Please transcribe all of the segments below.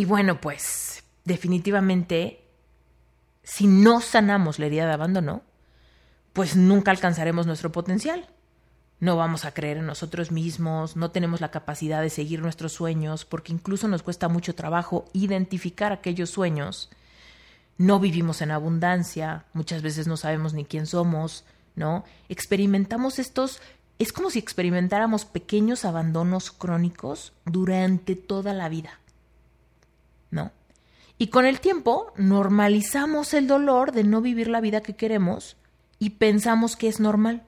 Y bueno, pues definitivamente, si no sanamos la herida de abandono, pues nunca alcanzaremos nuestro potencial. No vamos a creer en nosotros mismos, no tenemos la capacidad de seguir nuestros sueños, porque incluso nos cuesta mucho trabajo identificar aquellos sueños. No vivimos en abundancia, muchas veces no sabemos ni quién somos, ¿no? Experimentamos estos, es como si experimentáramos pequeños abandonos crónicos durante toda la vida, ¿no? Y con el tiempo normalizamos el dolor de no vivir la vida que queremos y pensamos que es normal.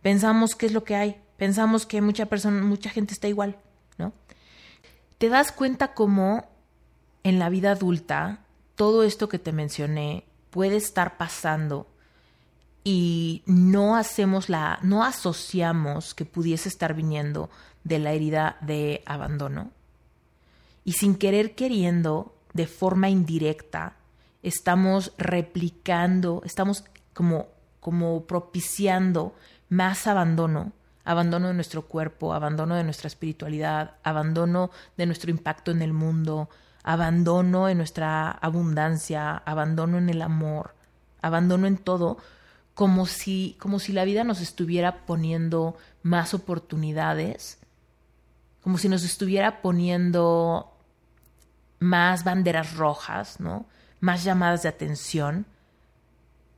Pensamos que es lo que hay. Pensamos que mucha persona, mucha gente está igual, ¿no? Te das cuenta cómo en la vida adulta todo esto que te mencioné puede estar pasando y no hacemos la, no asociamos que pudiese estar viniendo de la herida de abandono. Y sin querer queriendo, de forma indirecta, estamos replicando, estamos como como propiciando más abandono, abandono de nuestro cuerpo, abandono de nuestra espiritualidad, abandono de nuestro impacto en el mundo, abandono en nuestra abundancia, abandono en el amor, abandono en todo, como si, como si la vida nos estuviera poniendo más oportunidades, como si nos estuviera poniendo más banderas rojas, ¿no? Más llamadas de atención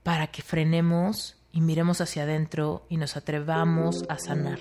para que frenemos y miremos hacia adentro y nos atrevamos a sanar,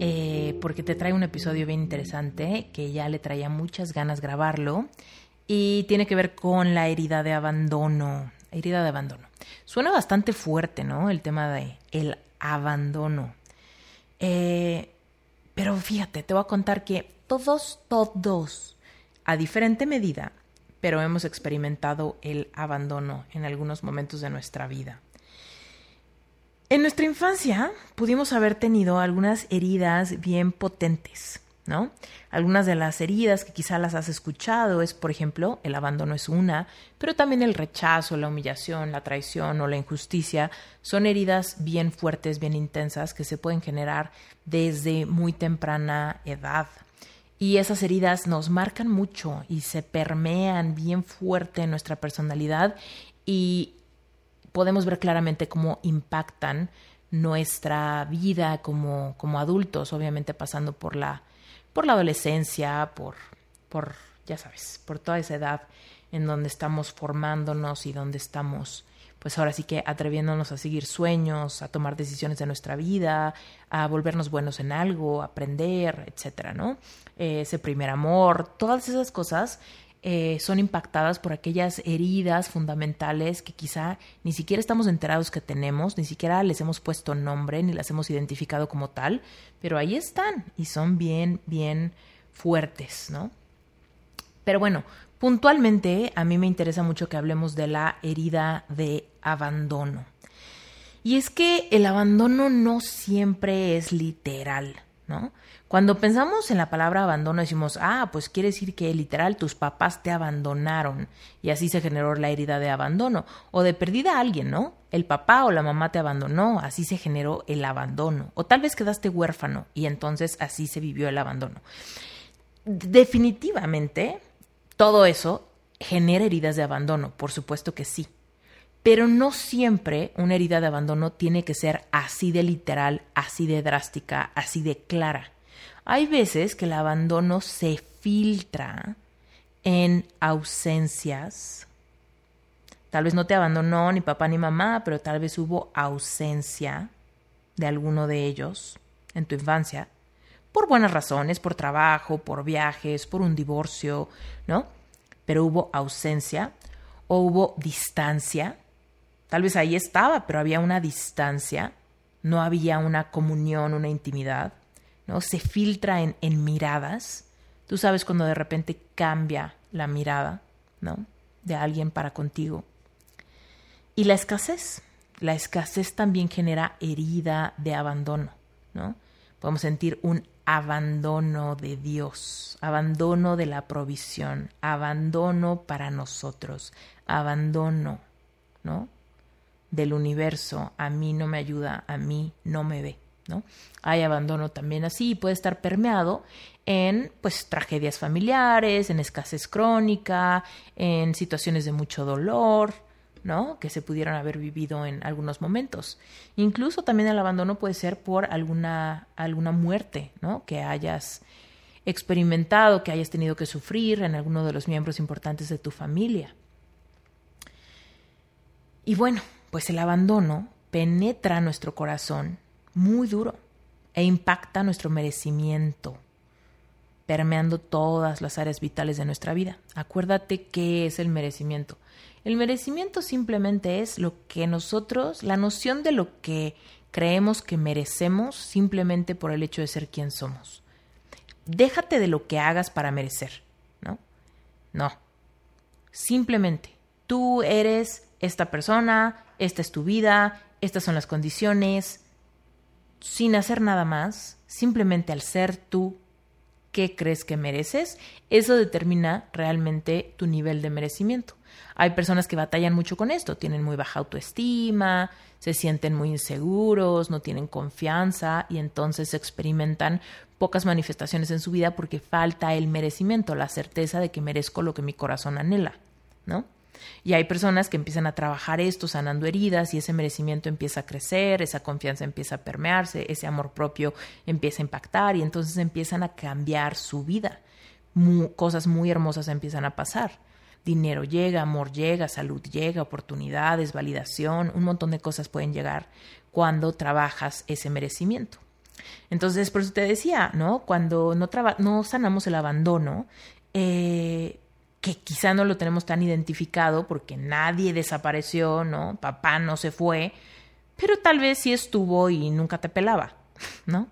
eh, porque te traigo un episodio bien interesante que ya le traía muchas ganas grabarlo y tiene que ver con la herida de abandono. Herida de abandono. Suena bastante fuerte, ¿no? El tema de el abandono. Eh, pero fíjate, te voy a contar que todos, todos, a diferente medida, pero hemos experimentado el abandono en algunos momentos de nuestra vida. En nuestra infancia pudimos haber tenido algunas heridas bien potentes, ¿no? Algunas de las heridas que quizá las has escuchado es, por ejemplo, el abandono es una, pero también el rechazo, la humillación, la traición o la injusticia son heridas bien fuertes, bien intensas que se pueden generar desde muy temprana edad, y esas heridas nos marcan mucho y se permean bien fuerte en nuestra personalidad y podemos ver claramente cómo impactan nuestra vida como, como adultos, obviamente pasando por la, por la adolescencia, por, por, ya sabes, por toda esa edad en donde estamos formándonos y donde estamos pues ahora sí que atreviéndonos a seguir sueños, a tomar decisiones de nuestra vida, a volvernos buenos en algo, aprender, etcétera, ¿no? Eh, ese primer amor, todas esas cosas eh, son impactadas por aquellas heridas fundamentales que quizá ni siquiera estamos enterados que tenemos, ni siquiera les hemos puesto nombre, ni las hemos identificado como tal, pero ahí están y son bien, bien fuertes, ¿no? Pero bueno, Puntualmente, a mí me interesa mucho que hablemos de la herida de abandono. Y es que el abandono no siempre es literal, ¿no? Cuando pensamos en la palabra abandono decimos, ah, pues quiere decir que literal tus papás te abandonaron y así se generó la herida de abandono. O de perdida a alguien, ¿no? El papá o la mamá te abandonó, así se generó el abandono. O tal vez quedaste huérfano y entonces así se vivió el abandono. Definitivamente, todo eso genera heridas de abandono, por supuesto que sí. Pero no siempre una herida de abandono tiene que ser así de literal, así de drástica, así de clara. Hay veces que el abandono se filtra en ausencias, Tal vez no te abandonó ni papá ni mamá, pero tal vez hubo ausencia de alguno de ellos en tu infancia, por buenas razones, por trabajo, por viajes, por un divorcio, ¿no? Pero hubo ausencia o hubo distancia. Tal vez ahí estaba, pero había una distancia, no había una comunión, una intimidad, ¿no? Se filtra en, en miradas. Tú sabes cuando de repente cambia la mirada, ¿no? De alguien para contigo. Y la escasez. La escasez también genera herida de abandono, ¿no? Podemos sentir un abandono de Dios, abandono de la provisión, abandono para nosotros, abandono, ¿no? Del universo, a mí no me ayuda, a mí no me ve, ¿no? Hay abandono también así, puede estar permeado en pues tragedias familiares, en escasez crónica, en situaciones de mucho dolor, ¿no? que se pudieron haber vivido en algunos momentos. Incluso también el abandono puede ser por alguna, alguna muerte, ¿no? que hayas experimentado, que hayas tenido que sufrir en alguno de los miembros importantes de tu familia. Y bueno, pues el abandono penetra nuestro corazón muy duro e impacta nuestro merecimiento, permeando todas las áreas vitales de nuestra vida. Acuérdate qué es el merecimiento. El merecimiento simplemente es lo que nosotros, la noción de lo que creemos que merecemos simplemente por el hecho de ser quien somos. Déjate de lo que hagas para merecer, ¿no? No. Simplemente, tú eres esta persona, esta es tu vida, estas son las condiciones, sin hacer nada más, simplemente al ser tú qué crees que mereces, eso determina realmente tu nivel de merecimiento. Hay personas que batallan mucho con esto, tienen muy baja autoestima, se sienten muy inseguros, no tienen confianza y entonces experimentan pocas manifestaciones en su vida porque falta el merecimiento, la certeza de que merezco lo que mi corazón anhela, ¿no? Y hay personas que empiezan a trabajar esto sanando heridas y ese merecimiento empieza a crecer, esa confianza empieza a permearse, ese amor propio empieza a impactar y entonces empiezan a cambiar su vida. cosas muy hermosas empiezan a pasar dinero llega, amor llega, salud llega, oportunidades, validación, un montón de cosas pueden llegar cuando trabajas ese merecimiento. Entonces, por eso te decía, ¿no? Cuando no, no sanamos el abandono, eh, que quizá no lo tenemos tan identificado porque nadie desapareció, ¿no? Papá no se fue, pero tal vez sí estuvo y nunca te pelaba, ¿no?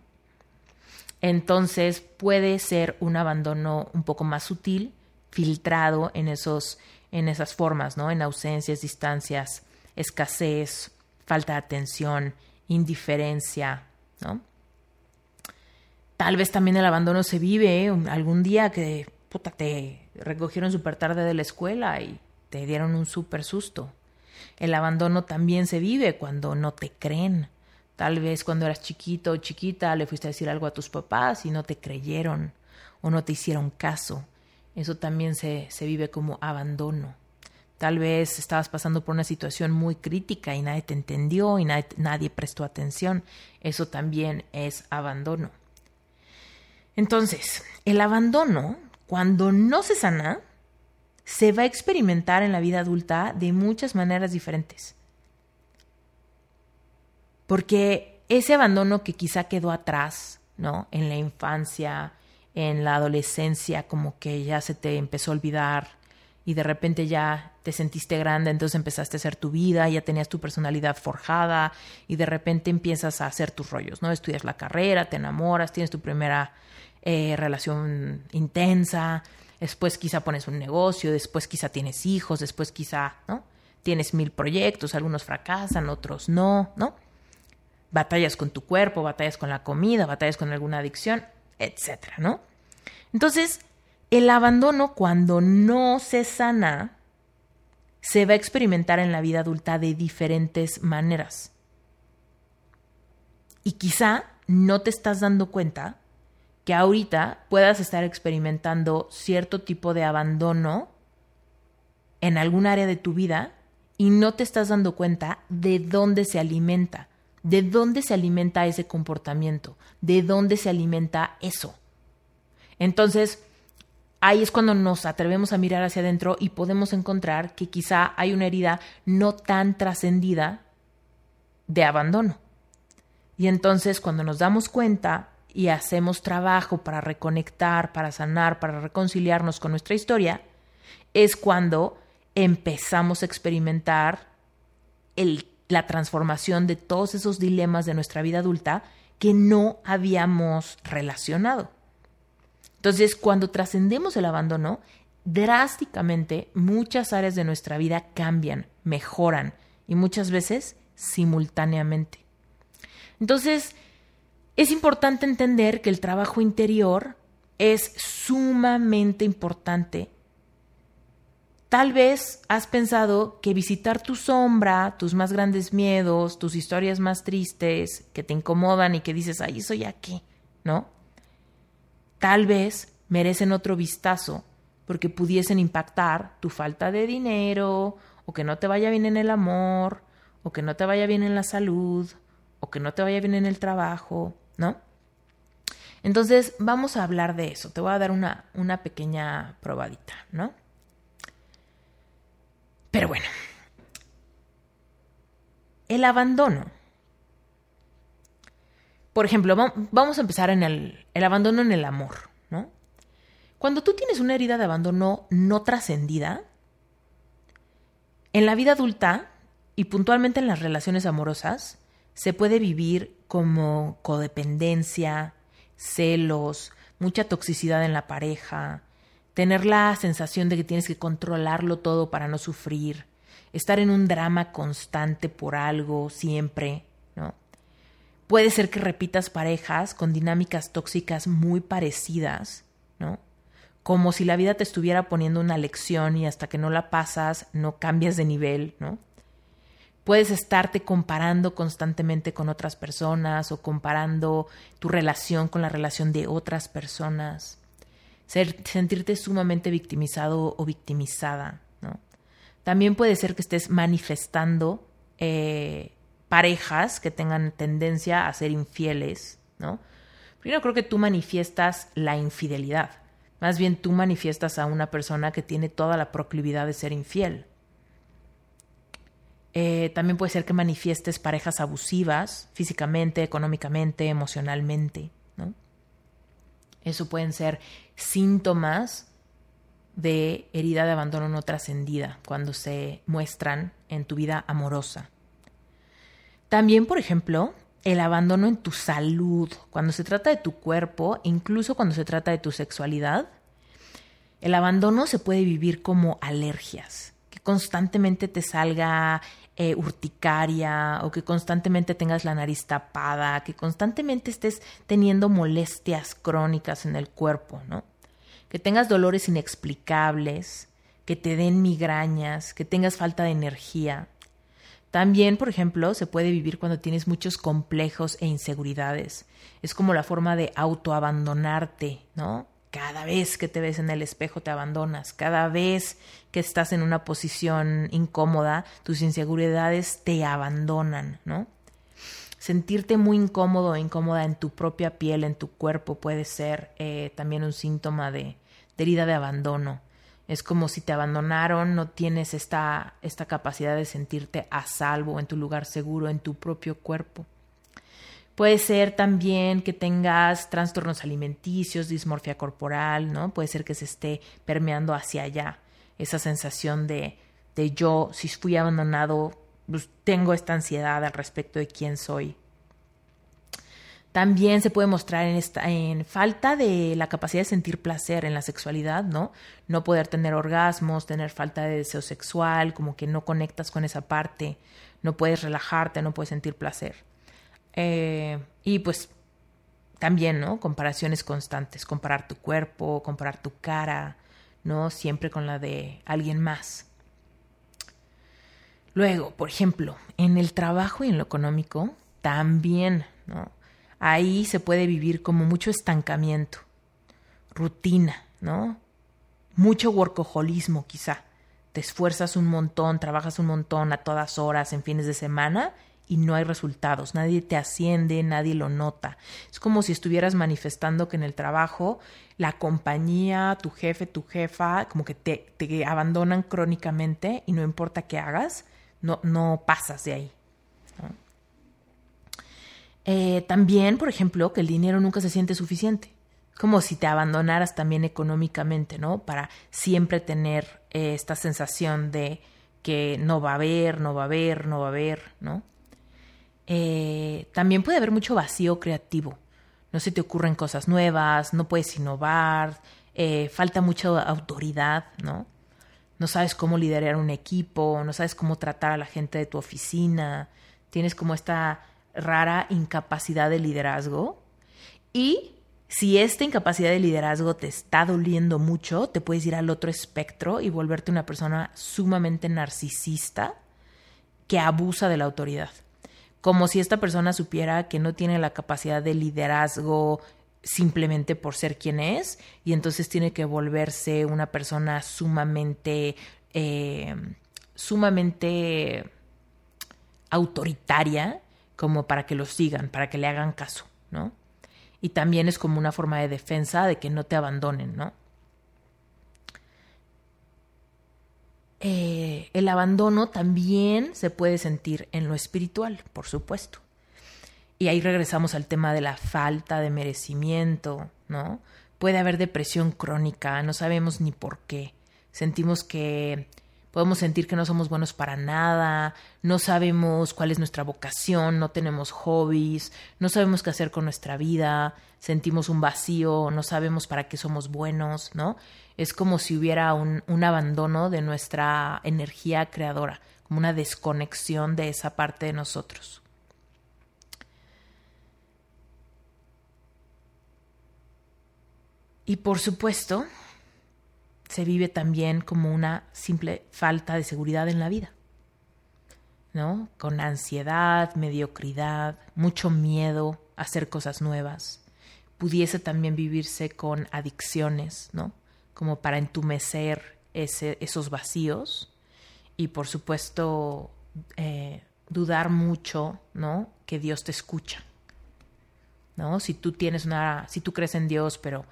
Entonces puede ser un abandono un poco más sutil, filtrado en, esos, en esas formas, ¿no? En ausencias, distancias, escasez, falta de atención, indiferencia, ¿no? Tal vez también el abandono se vive algún día que puta, te recogieron súper tarde de la escuela y te dieron un súper susto. El abandono también se vive cuando no te creen. Tal vez cuando eras chiquito o chiquita le fuiste a decir algo a tus papás y no te creyeron o no te hicieron caso. Eso también se, vive como abandono. Tal vez estabas pasando por una situación muy crítica y nadie te entendió y nadie, nadie prestó atención. Eso también es abandono. Entonces, el abandono, cuando no se sana, se va a experimentar en la vida adulta de muchas maneras diferentes. Porque ese abandono que quizá quedó atrás, ¿no? En la infancia, en la adolescencia como que ya se te empezó a olvidar y de repente ya te sentiste grande, entonces empezaste a hacer tu vida, ya tenías tu personalidad forjada y de repente empiezas a hacer tus rollos, ¿no? Estudias la carrera, te enamoras, tienes tu primera eh, relación intensa, después quizá pones un negocio, después quizá tienes hijos, después quizá, ¿no? Tienes mil proyectos, algunos fracasan, otros no, ¿no? Batallas con tu cuerpo, batallas con la comida, batallas con alguna adicción, etcétera, ¿no? Entonces, el abandono cuando no se sana se va a experimentar en la vida adulta de diferentes maneras. Y quizá no te estás dando cuenta que ahorita puedas estar experimentando cierto tipo de abandono en algún área de tu vida y no te estás dando cuenta de dónde se alimenta de dónde se alimenta ese comportamiento, de dónde se alimenta eso. Entonces, ahí es cuando nos atrevemos a mirar hacia adentro y podemos encontrar que quizá hay una herida no tan trascendida de abandono. Y entonces cuando nos damos cuenta y hacemos trabajo para reconectar, para sanar, para reconciliarnos con nuestra historia, es cuando empezamos a experimentar la transformación de todos esos dilemas de nuestra vida adulta que no habíamos relacionado. Entonces, cuando trascendemos el abandono, drásticamente muchas áreas de nuestra vida cambian, mejoran y muchas veces simultáneamente. Entonces, es importante entender que el trabajo interior es sumamente importante. Tal vez has pensado que visitar tu sombra, tus más grandes miedos, tus historias más tristes, que te incomodan y que dices, ay, eso ya qué, ¿no? Tal vez merecen otro vistazo porque pudiesen impactar tu falta de dinero, o que no te vaya bien en el amor, o que no te vaya bien en la salud, o que no te vaya bien en el trabajo, ¿no? Entonces, vamos a hablar de eso. Te voy a dar una, una pequeña probadita, ¿no? Pero bueno, el abandono. Por ejemplo, vamos a empezar en el, el abandono en el amor, ¿no? Cuando tú tienes una herida de abandono no trascendida, en la vida adulta y puntualmente en las relaciones amorosas, se puede vivir como codependencia, celos, mucha toxicidad en la pareja, tener la sensación de que tienes que controlarlo todo para no sufrir, estar en un drama constante por algo siempre, ¿no? Puede ser que repitas parejas con dinámicas tóxicas muy parecidas, ¿no? Como si la vida te estuviera poniendo una lección y hasta que no la pasas no cambias de nivel, ¿no? Puedes estarte comparando constantemente con otras personas o comparando tu relación con la relación de otras personas. sentirte sumamente victimizado o victimizada. ¿no? También puede ser que estés manifestando eh, parejas que tengan tendencia a ser infieles. ¿no? Primero creo que tú manifiestas la infidelidad. Más bien tú manifiestas a una persona que tiene toda la proclividad de ser infiel. Eh, también puede ser que manifiestes parejas abusivas físicamente, económicamente, emocionalmente. ¿no? Eso pueden ser síntomas de herida de abandono no trascendida cuando se muestran en tu vida amorosa. También, por ejemplo, el abandono en tu salud, cuando se trata de tu cuerpo, incluso cuando se trata de tu sexualidad, el abandono se puede vivir como alergias, que constantemente te salga eh, urticaria o que constantemente tengas la nariz tapada, que constantemente estés teniendo molestias crónicas en el cuerpo, ¿no? Que tengas dolores inexplicables, que te den migrañas, que tengas falta de energía. También, por ejemplo, se puede vivir cuando tienes muchos complejos e inseguridades. Es como la forma de autoabandonarte, ¿no? Cada vez que te ves en el espejo te abandonas, cada vez que estás en una posición incómoda, tus inseguridades te abandonan, ¿no? Sentirte muy incómodo o incómoda en tu propia piel, en tu cuerpo, puede ser eh, también un síntoma de, de, herida de abandono. Es como si te abandonaron, no tienes esta, esta capacidad de sentirte a salvo en tu lugar seguro, en tu propio cuerpo. Puede ser también que tengas trastornos alimenticios, dismorfia corporal, ¿no? Puede ser que se esté permeando hacia allá esa sensación de, de yo, si fui abandonado, pues tengo esta ansiedad al respecto de quién soy. También se puede mostrar en, esta, en falta de la capacidad de sentir placer en la sexualidad, ¿no? No poder tener orgasmos, tener falta de deseo sexual, como que no conectas con esa parte, no puedes relajarte, no puedes sentir placer. Eh, y pues también, ¿no? Comparaciones constantes, comparar tu cuerpo, comparar tu cara, ¿no? Siempre con la de alguien más. Luego, por ejemplo, en el trabajo y en lo económico, también, ¿no? Ahí se puede vivir como mucho estancamiento, rutina, ¿no? Mucho workaholismo quizá. Te esfuerzas un montón, trabajas un montón a todas horas en fines de semana y no hay resultados, nadie te asciende, nadie lo nota. Es como si estuvieras manifestando que en el trabajo la compañía, tu jefe, tu jefa, como que te, te abandonan crónicamente y no importa qué hagas, no, no pasas de ahí. Eh, también, por ejemplo, que el dinero nunca se siente suficiente. Como si te abandonaras también económicamente, ¿no? Para siempre tener eh, esta sensación de que no va a haber, no va a haber, no va a haber, ¿no? Eh, también puede haber mucho vacío creativo. No se te ocurren cosas nuevas, no puedes innovar, falta mucha autoridad, ¿no? No sabes cómo liderar un equipo, no sabes cómo tratar a la gente de tu oficina, tienes como esta rara incapacidad de liderazgo y si esta incapacidad de liderazgo te está doliendo mucho, te puedes ir al otro espectro y volverte una persona sumamente narcisista que abusa de la autoridad. Como si esta persona supiera que no tiene la capacidad de liderazgo simplemente por ser quien es y entonces tiene que volverse una persona sumamente, eh, sumamente autoritaria como para que lo sigan, para que le hagan caso, ¿no? Y también es como una forma de defensa de que no te abandonen, ¿no? Eh, el abandono también se puede sentir en lo espiritual, por supuesto. Y ahí regresamos al tema de la falta de merecimiento, ¿no? Puede haber depresión crónica, no sabemos ni por qué. Sentimos que podemos sentir que no somos buenos para nada, no sabemos cuál es nuestra vocación, no tenemos hobbies, no sabemos qué hacer con nuestra vida, sentimos un vacío, no sabemos para qué somos buenos, ¿no? Es como si hubiera un, un abandono de nuestra energía creadora, como una desconexión de esa parte de nosotros. Y por supuesto, se vive también como una simple falta de seguridad en la vida. ¿No? Con ansiedad, mediocridad, mucho miedo a hacer cosas nuevas. Pudiese también vivirse con adicciones, ¿no? Como para entumecer ese, esos vacíos. Y por supuesto, eh, dudar mucho, ¿no? Que Dios te escucha. ¿No? Si tú tienes una, si tú crees en Dios, pero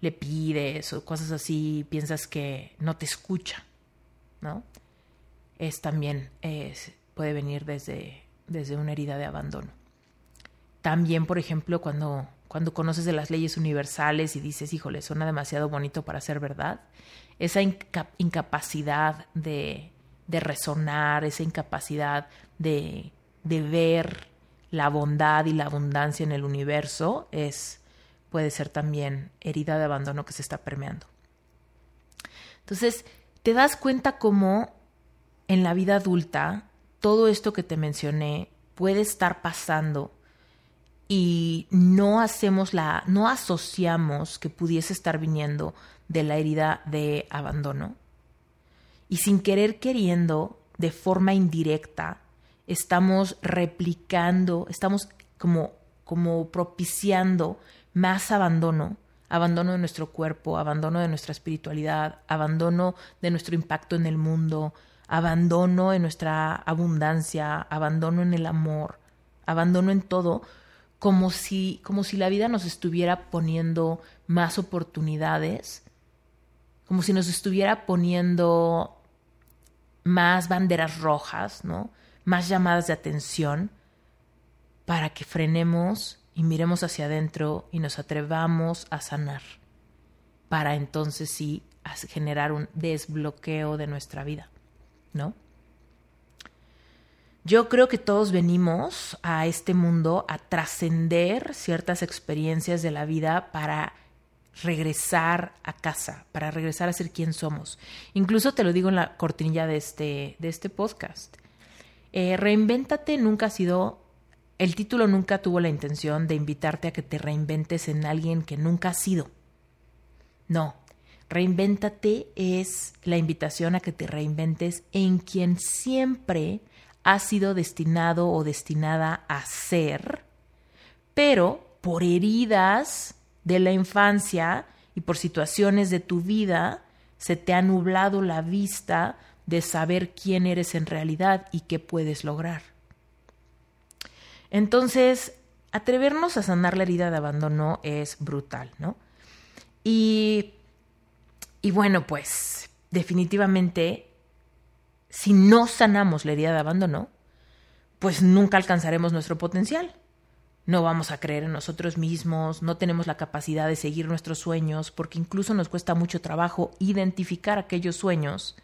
le pides o cosas así, piensas que no te escucha, ¿no? Es también, puede venir desde, desde una herida de abandono. También, por ejemplo, cuando, cuando conoces las leyes universales y dices, híjole, suena demasiado bonito para ser verdad, esa incapacidad de, de resonar, esa incapacidad de, de ver la bondad y la abundancia en el universo es puede ser también herida de abandono que se está permeando. Entonces, te das cuenta cómo en la vida adulta todo esto que te mencioné puede estar pasando y no hacemos la no asociamos que pudiese estar viniendo de la herida de abandono. Y sin querer queriendo, de forma indirecta, estamos replicando, estamos como como propiciando más abandono, abandono de nuestro cuerpo, abandono de nuestra espiritualidad, abandono de nuestro impacto en el mundo, abandono en nuestra abundancia, abandono en el amor, abandono en todo, como si, como si la vida nos estuviera poniendo más oportunidades, como si nos estuviera poniendo más banderas rojas, ¿no? Más llamadas de atención para que frenemos y miremos hacia adentro y nos atrevamos a sanar para entonces sí generar un desbloqueo de nuestra vida, ¿no? Yo creo que todos venimos a este mundo a trascender ciertas experiencias de la vida para regresar a casa, para regresar a ser quien somos. Incluso te lo digo en la cortinilla de este, de este podcast. Eh, reinvéntate nunca ha sido el título nunca tuvo la intención de invitarte a que te reinventes en alguien que nunca has sido. No, reinvéntate es la invitación a que te reinventes en quien siempre has sido destinado o destinada a ser, pero por heridas de la infancia y por situaciones de tu vida se te ha nublado la vista de saber quién eres en realidad y qué puedes lograr. Entonces, atrevernos a sanar la herida de abandono es brutal, ¿no? Y, y bueno, pues definitivamente, si no sanamos la herida de abandono, pues nunca alcanzaremos nuestro potencial. No vamos a creer en nosotros mismos, no tenemos la capacidad de seguir nuestros sueños, porque incluso nos cuesta mucho trabajo identificar aquellos sueños.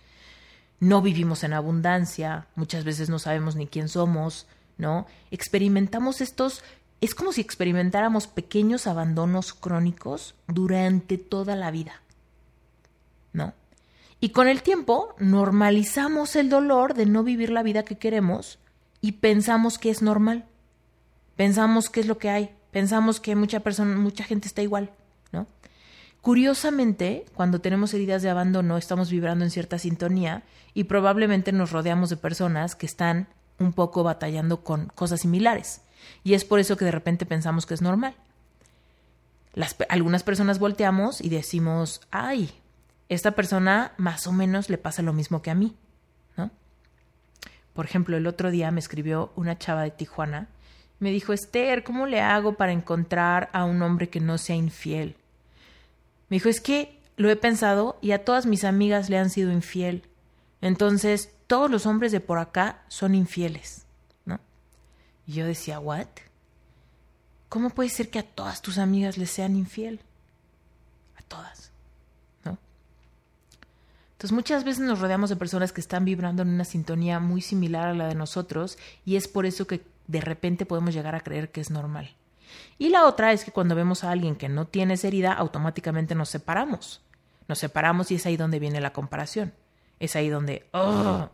No vivimos en abundancia, muchas veces no sabemos ni quién somos, ¿no? Experimentamos estos, es como si experimentáramos pequeños abandonos crónicos durante toda la vida, ¿no? Y con el tiempo normalizamos el dolor de no vivir la vida que queremos y pensamos que es normal. Pensamos que es lo que hay. Pensamos que mucha persona, mucha gente está igual, ¿no? Curiosamente, cuando tenemos heridas de abandono, estamos vibrando en cierta sintonía y probablemente nos rodeamos de personas que están un poco batallando con cosas similares. Y es por eso que de repente pensamos que es normal. Algunas personas volteamos y decimos, ay, esta persona más o menos le pasa lo mismo que a mí, ¿no? Por ejemplo, el otro día me escribió una chava de Tijuana, me dijo, Esther, ¿cómo le hago para encontrar a un hombre que no sea infiel? Me dijo, es que lo he pensado y a todas mis amigas le han sido infiel. Entonces, todos los hombres de por acá son infieles, ¿no? Y yo decía, ¿what? ¿Cómo puede ser que a todas tus amigas les sean infiel? A todas, ¿no? Entonces muchas veces nos rodeamos de personas que están vibrando en una sintonía muy similar a la de nosotros y es por eso que de repente podemos llegar a creer que es normal. Y la otra es que cuando vemos a alguien que no tiene herida, automáticamente nos separamos. Nos separamos y es ahí donde viene la comparación. Es ahí donde, oh,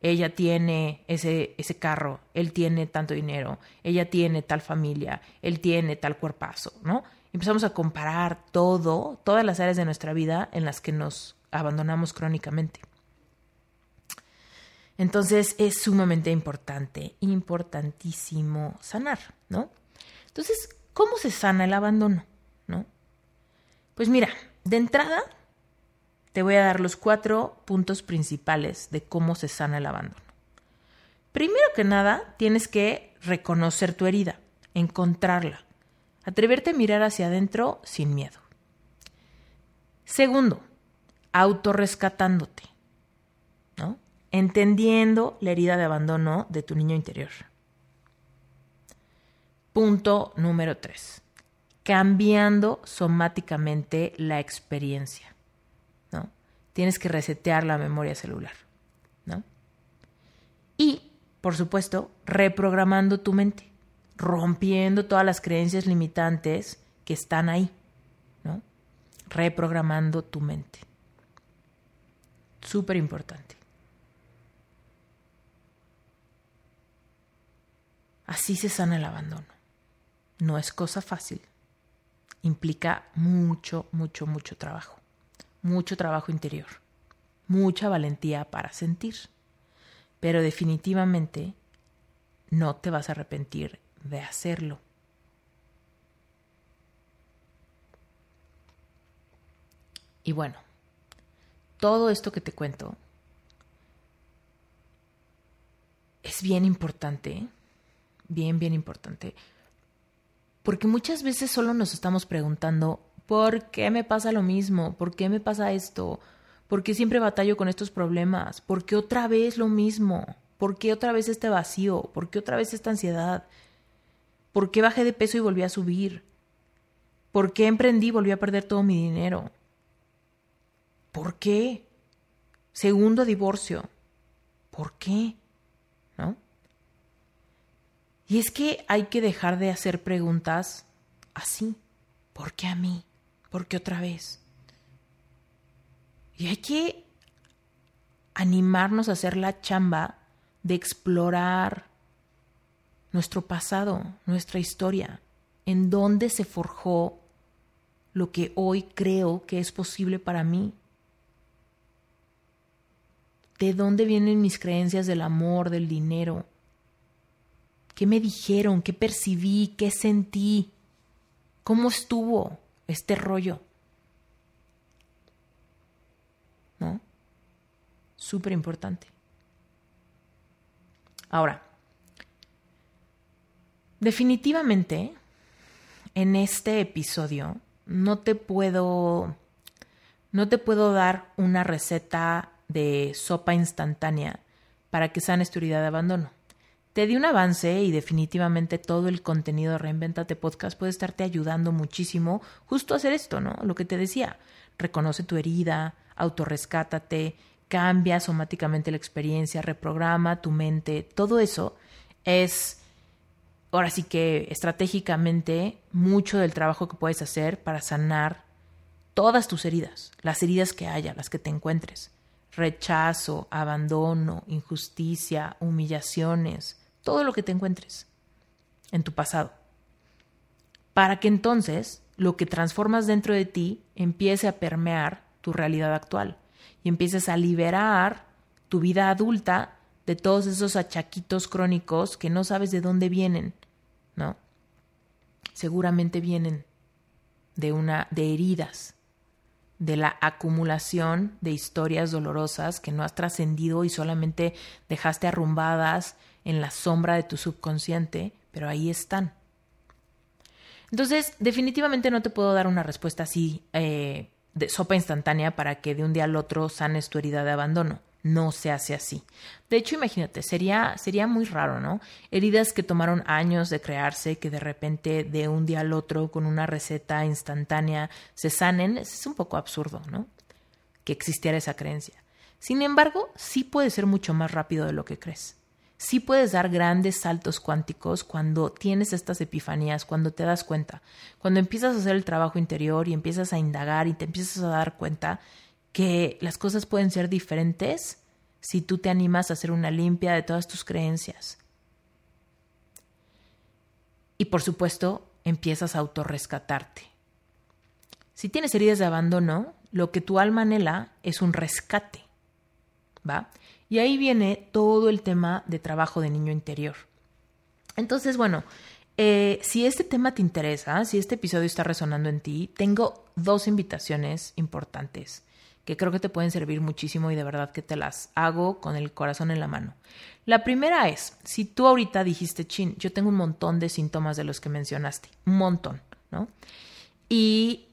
ella tiene ese, ese carro, él tiene tanto dinero, ella tiene tal familia, él tiene tal cuerpazo, ¿no? Empezamos a comparar todo, todas las áreas de nuestra vida en las que nos abandonamos crónicamente. Entonces es sumamente importante, importantísimo sanar, ¿no? Entonces, ¿cómo se sana el abandono? ¿No? Pues mira, de entrada te voy a dar los cuatro puntos principales de cómo se sana el abandono. Primero que nada, tienes que reconocer tu herida, encontrarla, atreverte a mirar hacia adentro sin miedo. Segundo, autorrescatándote, ¿no? Entendiendo la herida de abandono de tu niño interior. Punto número tres, cambiando somáticamente la experiencia. Tienes que resetear la memoria celular, ¿no? Y, por supuesto, reprogramando tu mente, rompiendo todas las creencias limitantes que están ahí, ¿no? Reprogramando tu mente. Súper importante. Así se sana el abandono. No es cosa fácil. Implica mucho, mucho, mucho trabajo mucho trabajo interior, mucha valentía para sentir, pero definitivamente no te vas a arrepentir de hacerlo. Y bueno, todo esto que te cuento es bien importante, bien, bien importante, porque muchas veces solo nos estamos preguntando, ¿Por qué me pasa lo mismo? ¿Por qué me pasa esto? ¿Por qué siempre batallo con estos problemas? ¿Por qué otra vez lo mismo? ¿Por qué otra vez este vacío? ¿Por qué otra vez esta ansiedad? ¿Por qué bajé de peso y volví a subir? ¿Por qué emprendí y volví a perder todo mi dinero? ¿Por qué? Segundo divorcio. ¿Por qué? ¿No? Y es que hay que dejar de hacer preguntas así. ¿Por qué a mí? Porque otra vez. Y hay que animarnos a hacer la chamba de explorar nuestro pasado, nuestra historia, en dónde se forjó lo que hoy creo que es posible para mí. ¿De dónde vienen mis creencias del amor, del dinero? ¿Qué me dijeron? ¿Qué percibí? ¿Qué sentí? ¿Cómo estuvo? Este rollo. ¿No? Súper importante. Ahora, Definitivamente, en este episodio no te puedo no te puedo dar una receta de sopa instantánea para que sanes tu herida de abandono. Te di un avance y definitivamente todo el contenido de Reinventate Podcast puede estarte ayudando muchísimo justo a hacer esto, ¿no? Lo que te decía, reconoce tu herida, autorrescátate, cambia somáticamente la experiencia, reprograma tu mente, todo eso es ahora sí que estratégicamente mucho del trabajo que puedes hacer para sanar todas tus heridas, las heridas que haya, las que te encuentres. Rechazo, abandono, injusticia, humillaciones, todo lo que te encuentres en tu pasado. Para que entonces lo que transformas dentro de ti empiece a permear tu realidad actual y empieces a liberar tu vida adulta de todos esos achaquitos crónicos que no sabes de dónde vienen, ¿no? Seguramente vienen de una de heridas, de la acumulación de historias dolorosas que no has trascendido y solamente dejaste arrumbadas en la sombra de tu subconsciente, pero ahí están. Entonces, definitivamente no te puedo dar una respuesta así eh, de sopa instantánea para que de un día al otro sanes tu herida de abandono. No se hace así. De hecho, imagínate, sería, sería muy raro, ¿no? Heridas que tomaron años de crearse, que de repente de un día al otro con una receta instantánea se sanen, es un poco absurdo, ¿no? Que existiera esa creencia. Sin embargo, sí puede ser mucho más rápido de lo que crees sí puedes dar grandes saltos cuánticos cuando tienes estas epifanías, cuando te das cuenta, cuando empiezas a hacer el trabajo interior y empiezas a indagar y te empiezas a dar cuenta que las cosas pueden ser diferentes si tú te animas a hacer una limpia de todas tus creencias. Y por supuesto, empiezas a autorrescatarte. Si tienes heridas de abandono, lo que tu alma anhela es un rescate. ¿Va? Y ahí viene todo el tema de trabajo de niño interior. Entonces, bueno, eh, si este tema te interesa, si este episodio está resonando en ti, tengo dos invitaciones importantes que creo que te pueden servir muchísimo y de verdad que te las hago con el corazón en la mano. La primera es, si tú ahorita dijiste, chin, yo tengo un montón de síntomas de los que mencionaste, un montón, ¿no? Y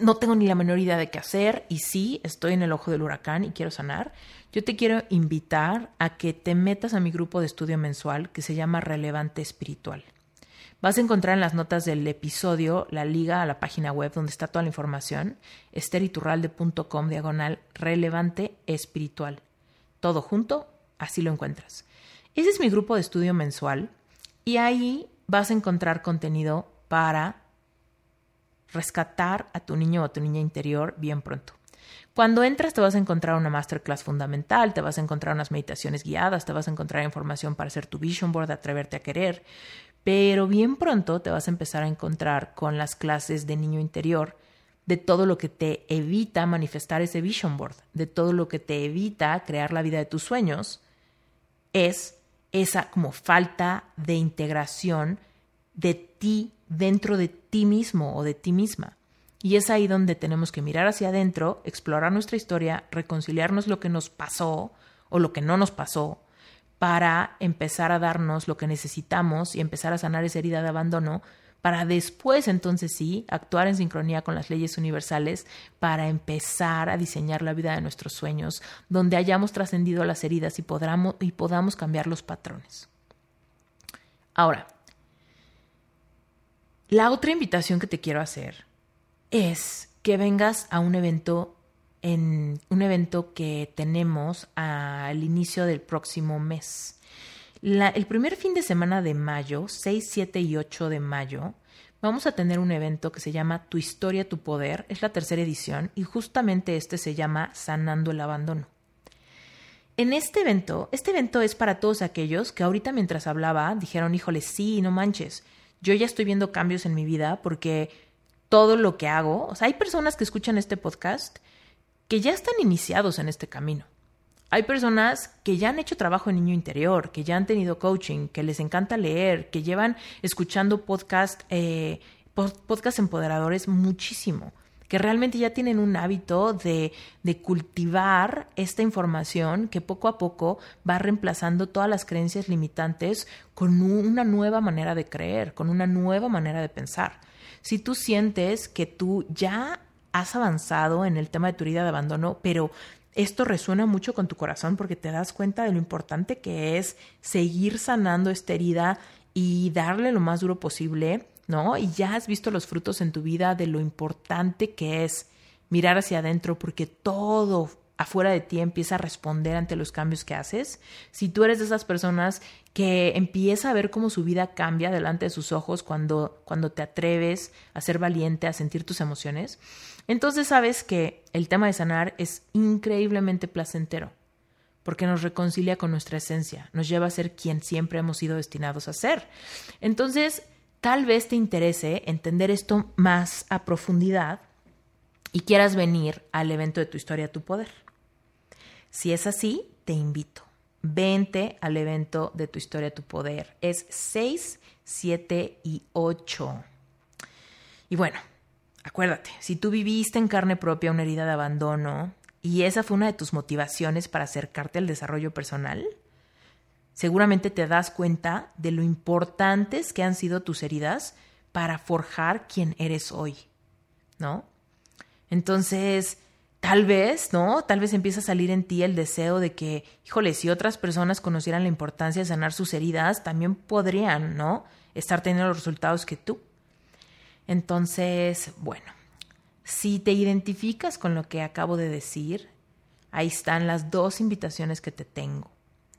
no tengo ni la menor idea de qué hacer y sí, estoy en el ojo del huracán y quiero sanar, yo te quiero invitar a que te metas a mi grupo de estudio mensual que se llama Relevante Espiritual. Vas a encontrar en las notas del episodio la liga a la página web donde está toda la información, esteriturralde.com diagonal relevante espiritual. Todo junto, así lo encuentras. Ese es mi grupo de estudio mensual y ahí vas a encontrar contenido para rescatar a tu niño o a tu niña interior bien pronto. Cuando entras te vas a encontrar una masterclass fundamental, te vas a encontrar unas meditaciones guiadas, te vas a encontrar información para hacer tu vision board, atreverte a querer, pero bien pronto te vas a empezar a encontrar con las clases de niño interior, de todo lo que te evita manifestar ese vision board, de todo lo que te evita crear la vida de tus sueños, es esa como falta de integración de ti dentro de ti mismo o de ti misma. Y es ahí donde tenemos que mirar hacia adentro, explorar nuestra historia, reconciliarnos lo que nos pasó o lo que no nos pasó, para empezar a darnos lo que necesitamos y empezar a sanar esa herida de abandono, para después entonces sí actuar en sincronía con las leyes universales, para empezar a diseñar la vida de nuestros sueños, donde hayamos trascendido las heridas y, podamos, y podamos cambiar los patrones. Ahora, la otra invitación que te quiero hacer es que vengas a un evento en un evento que tenemos al inicio del próximo mes. el primer fin de semana de mayo, 6, 7 y 8 de mayo, vamos a tener un evento que se llama Tu historia, tu poder. Es la tercera edición y justamente este se llama Sanando el abandono. En este evento, este evento es para todos aquellos que ahorita mientras hablaba dijeron, híjole, sí, no manches, yo ya estoy viendo cambios en mi vida porque todo lo que hago, o sea, hay personas que escuchan este podcast que ya están iniciados en este camino. Hay personas que ya han hecho trabajo en niño interior, que ya han tenido coaching, que les encanta leer, que llevan escuchando podcast, eh, podcast empoderadores muchísimo. Que realmente ya tienen un hábito de, de, cultivar esta información que poco a poco va reemplazando todas las creencias limitantes con una nueva manera de creer, con una nueva manera de pensar. Si tú sientes que tú ya has avanzado en el tema de tu herida de abandono, pero esto resuena mucho con tu corazón porque te das cuenta de lo importante que es seguir sanando esta herida y darle lo más duro posible, ¿no? Y ya has visto los frutos en tu vida de lo importante que es mirar hacia adentro porque todo afuera de ti empieza a responder ante los cambios que haces, si tú eres de esas personas que empieza a ver cómo su vida cambia delante de sus ojos cuando, cuando te atreves a ser valiente, a sentir tus emociones, entonces sabes que el tema de sanar es increíblemente placentero, porque nos reconcilia con nuestra esencia, nos lleva a ser quien siempre hemos sido destinados a ser. Entonces, tal vez te interese entender esto más a profundidad y quieras venir al evento de tu historia, tu poder. Si es así, te invito. Vente al evento de tu historia, tu poder. Es 6, 7 y 8. Y bueno, Acuérdate, si tú viviste en carne propia una herida de abandono y esa fue una de tus motivaciones para acercarte al desarrollo personal, seguramente te das cuenta de lo importantes que han sido tus heridas para forjar quien eres hoy, ¿no? Entonces, tal vez, ¿no? Tal vez empieza a salir en ti el deseo de que, híjole, si otras personas conocieran la importancia de sanar sus heridas, también podrían, ¿no? Estar teniendo los resultados que tú. Entonces, bueno, si te identificas con lo que acabo de decir, ahí están las dos invitaciones que te tengo,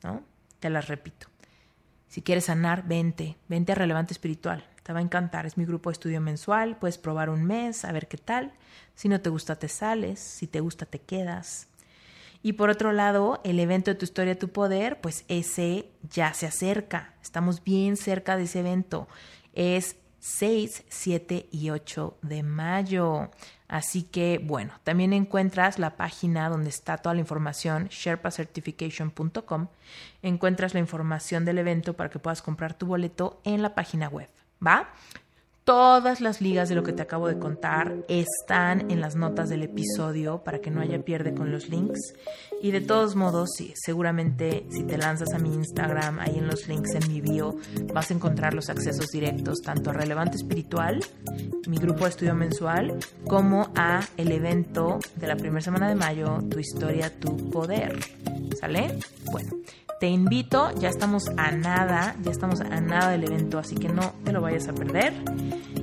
¿no? Te las repito. Si quieres sanar, vente, vente a Relevante Espiritual. Te va a encantar. Es mi grupo de estudio mensual. Puedes probar un mes, a ver qué tal. Si no te gusta, te sales. Si te gusta, te quedas. Y por otro lado, el evento de tu historia, tu poder, pues ese ya se acerca. Estamos bien cerca de ese evento. Es 6, 7 y 8 de mayo. Así que bueno, también encuentras la página donde está toda la información, sherpacertification.com. Encuentras la información del evento para que puedas comprar tu boleto en la página web. ¿Va? Todas las ligas de lo que te acabo de contar están en las notas del episodio para que no haya pierde con los links. Y de todos modos, sí, seguramente si te lanzas a mi Instagram, ahí en los links en mi bio, vas a encontrar los accesos directos tanto a Relevante Espiritual, mi grupo de estudio mensual, como a el evento de la primera semana de mayo, Tu historia, tu poder. ¿Sale? Bueno, te invito, ya estamos a nada, ya estamos a nada del evento, así que no te lo vayas a perder.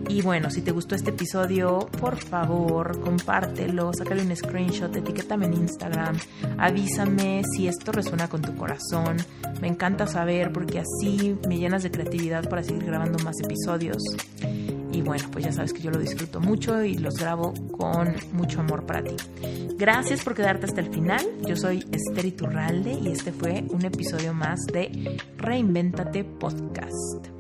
Y bueno, si te gustó este episodio, por favor, compártelo, sácale un screenshot, etiquétame en Instagram, avísame si esto resuena con tu corazón. Me encanta saber porque así me llenas de creatividad para seguir grabando más episodios. Y bueno, pues ya sabes que yo lo disfruto mucho y los grabo con mucho amor para ti. Gracias por quedarte hasta el final. Yo soy Esther Iturralde y este fue un episodio más de Reinventate Podcast.